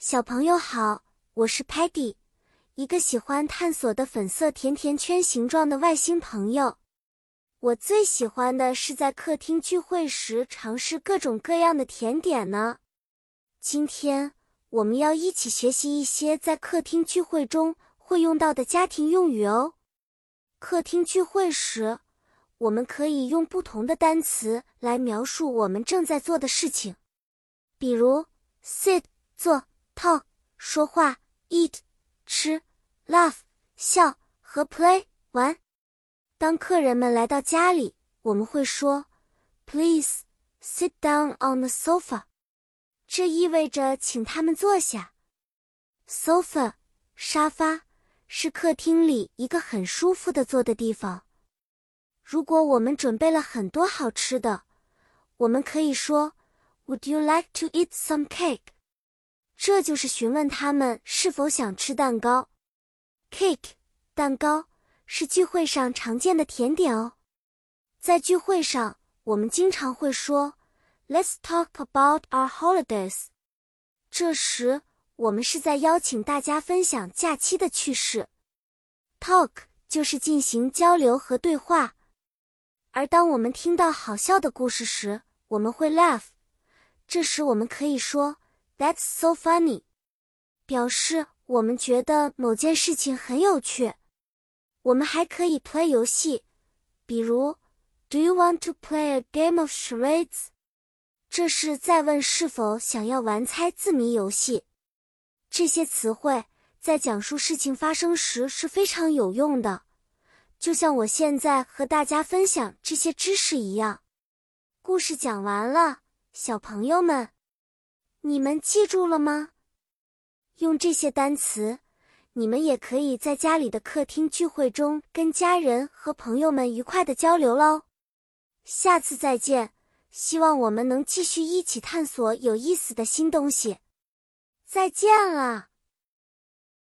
小朋友好，我是 Patty，一个喜欢探索的粉色甜甜圈形状的外星朋友。我最喜欢的是在客厅聚会时尝试各种各样的甜点呢。今天我们要一起学习一些在客厅聚会中会用到的家庭用语哦。客厅聚会时，我们可以用不同的单词来描述我们正在做的事情，比如 sit 坐。说话，eat 吃，laugh 笑和 play 玩。当客人们来到家里，我们会说，Please sit down on the sofa。这意味着请他们坐下。Sofa 沙发是客厅里一个很舒服的坐的地方。如果我们准备了很多好吃的，我们可以说，Would you like to eat some cake？这就是询问他们是否想吃蛋糕。Cake，蛋糕是聚会上常见的甜点哦。在聚会上，我们经常会说 "Let's talk about our holidays"。这时，我们是在邀请大家分享假期的趣事。Talk 就是进行交流和对话。而当我们听到好笑的故事时，我们会 laugh。这时，我们可以说。That's so funny，表示我们觉得某件事情很有趣。我们还可以 play 游戏，比如 Do you want to play a game of charades？这是在问是否想要玩猜字谜游戏。这些词汇在讲述事情发生时是非常有用的，就像我现在和大家分享这些知识一样。故事讲完了，小朋友们。你们记住了吗？用这些单词，你们也可以在家里的客厅聚会中跟家人和朋友们愉快的交流喽。下次再见，希望我们能继续一起探索有意思的新东西。再见了。